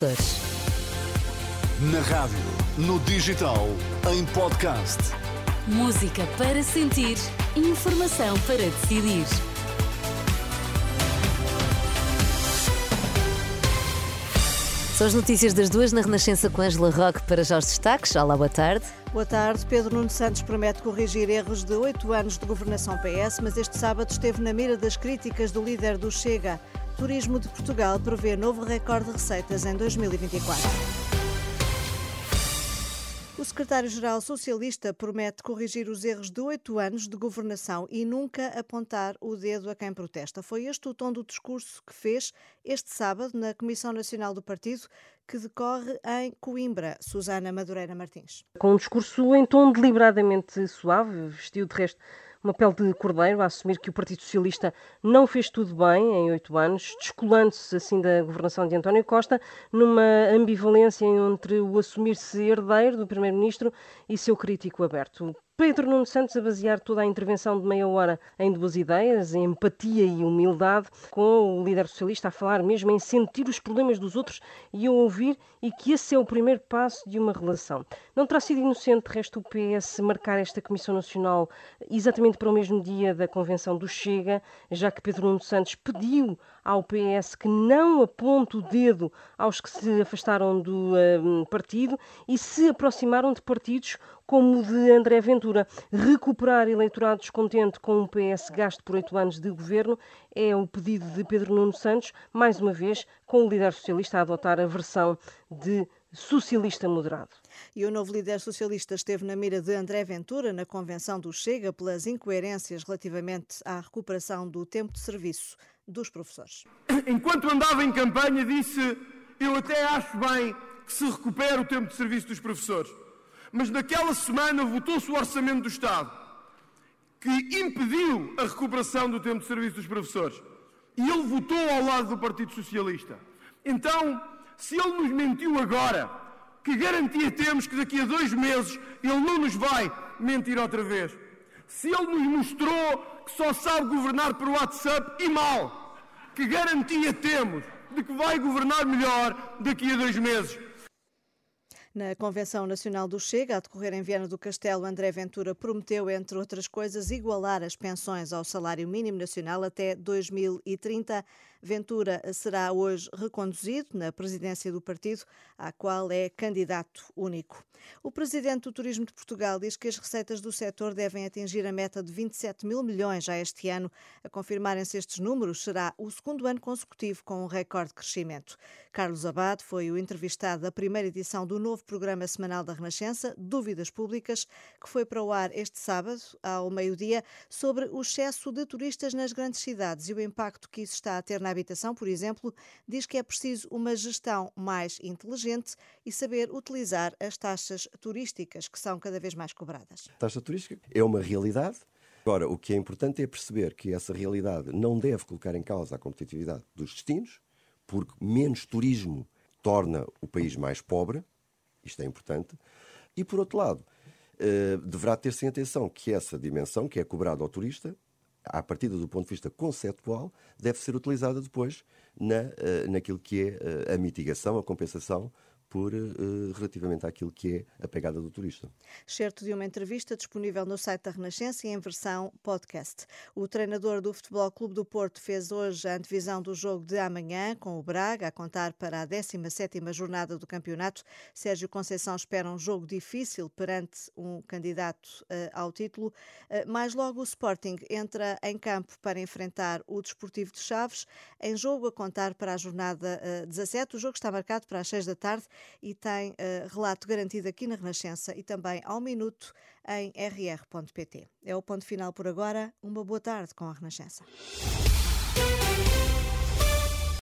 Na rádio, no digital, em podcast. Música para sentir, informação para decidir. São as notícias das duas na Renascença com Angela Roque para já os destaques. Olá, boa tarde. Boa tarde. Pedro Nuno Santos promete corrigir erros de oito anos de governação PS, mas este sábado esteve na mira das críticas do líder do Chega. Turismo de Portugal prevê novo recorde de receitas em 2024. O secretário-geral socialista promete corrigir os erros de oito anos de governação e nunca apontar o dedo a quem protesta. Foi este o tom do discurso que fez este sábado na Comissão Nacional do Partido, que decorre em Coimbra. Susana Madureira Martins. Com um discurso em tom deliberadamente suave, vestiu de resto uma pele de cordeiro a assumir que o Partido Socialista não fez tudo bem em oito anos, descolando-se assim da governação de António Costa, numa ambivalência entre o assumir-se herdeiro do Primeiro-Ministro e seu crítico aberto. Pedro Nuno Santos a basear toda a intervenção de meia hora em duas ideias, em empatia e humildade, com o líder socialista a falar mesmo em sentir os problemas dos outros e a ouvir, e que esse é o primeiro passo de uma relação. Não terá sido inocente, de resto, o PS marcar esta Comissão Nacional exatamente para o mesmo dia da convenção do Chega, já que Pedro Nuno Santos pediu ao PS que não aponte o dedo aos que se afastaram do uh, partido e se aproximaram de partidos como o de André Ventura. Recuperar eleitorado descontente com um PS gasto por oito anos de governo é o pedido de Pedro Nuno Santos, mais uma vez, com o líder socialista a adotar a versão de socialista moderado. E o novo líder socialista esteve na mira de André Ventura na convenção do Chega pelas incoerências relativamente à recuperação do tempo de serviço dos professores. Enquanto andava em campanha, disse: Eu até acho bem que se recupere o tempo de serviço dos professores mas naquela semana votou-se o Orçamento do Estado, que impediu a recuperação do tempo de serviço dos professores. E ele votou ao lado do Partido Socialista. Então, se ele nos mentiu agora, que garantia temos que daqui a dois meses ele não nos vai mentir outra vez? Se ele nos mostrou que só sabe governar por WhatsApp e mal, que garantia temos de que vai governar melhor daqui a dois meses? Na Convenção Nacional do Chega, a decorrer em Viana do Castelo, André Ventura prometeu, entre outras coisas, igualar as pensões ao salário mínimo nacional até 2030. Ventura será hoje reconduzido na presidência do partido, à qual é candidato único. O presidente do Turismo de Portugal diz que as receitas do setor devem atingir a meta de 27 mil milhões já este ano. A confirmarem-se estes números, será o segundo ano consecutivo com um recorde de crescimento. Carlos Abad foi o entrevistado da primeira edição do novo programa semanal da Renascença, Dúvidas Públicas, que foi para o ar este sábado, ao meio-dia, sobre o excesso de turistas nas grandes cidades e o impacto que isso está a ter na habitação, por exemplo, diz que é preciso uma gestão mais inteligente e saber utilizar as taxas turísticas, que são cada vez mais cobradas. A taxa turística é uma realidade. Agora, o que é importante é perceber que essa realidade não deve colocar em causa a competitividade dos destinos, porque menos turismo torna o país mais pobre, isto é importante, e por outro lado, eh, deverá ter-se em atenção que essa dimensão, que é cobrada ao turista, à partida do ponto de vista conceptual, deve ser utilizada depois na, eh, naquilo que é eh, a mitigação, a compensação por uh, relativamente àquilo que é a pegada do turista. Certo de uma entrevista disponível no site da Renascença e em versão podcast. O treinador do Futebol Clube do Porto fez hoje a antevisão do jogo de amanhã com o Braga, a contar para a 17ª jornada do campeonato. Sérgio Conceição espera um jogo difícil perante um candidato ao título. Uh, mais logo o Sporting entra em campo para enfrentar o Desportivo de Chaves, em jogo a para a jornada 17. O jogo está marcado para as 6 da tarde e tem uh, relato garantido aqui na Renascença e também ao minuto em rr.pt. É o ponto final por agora. Uma boa tarde com a Renascença.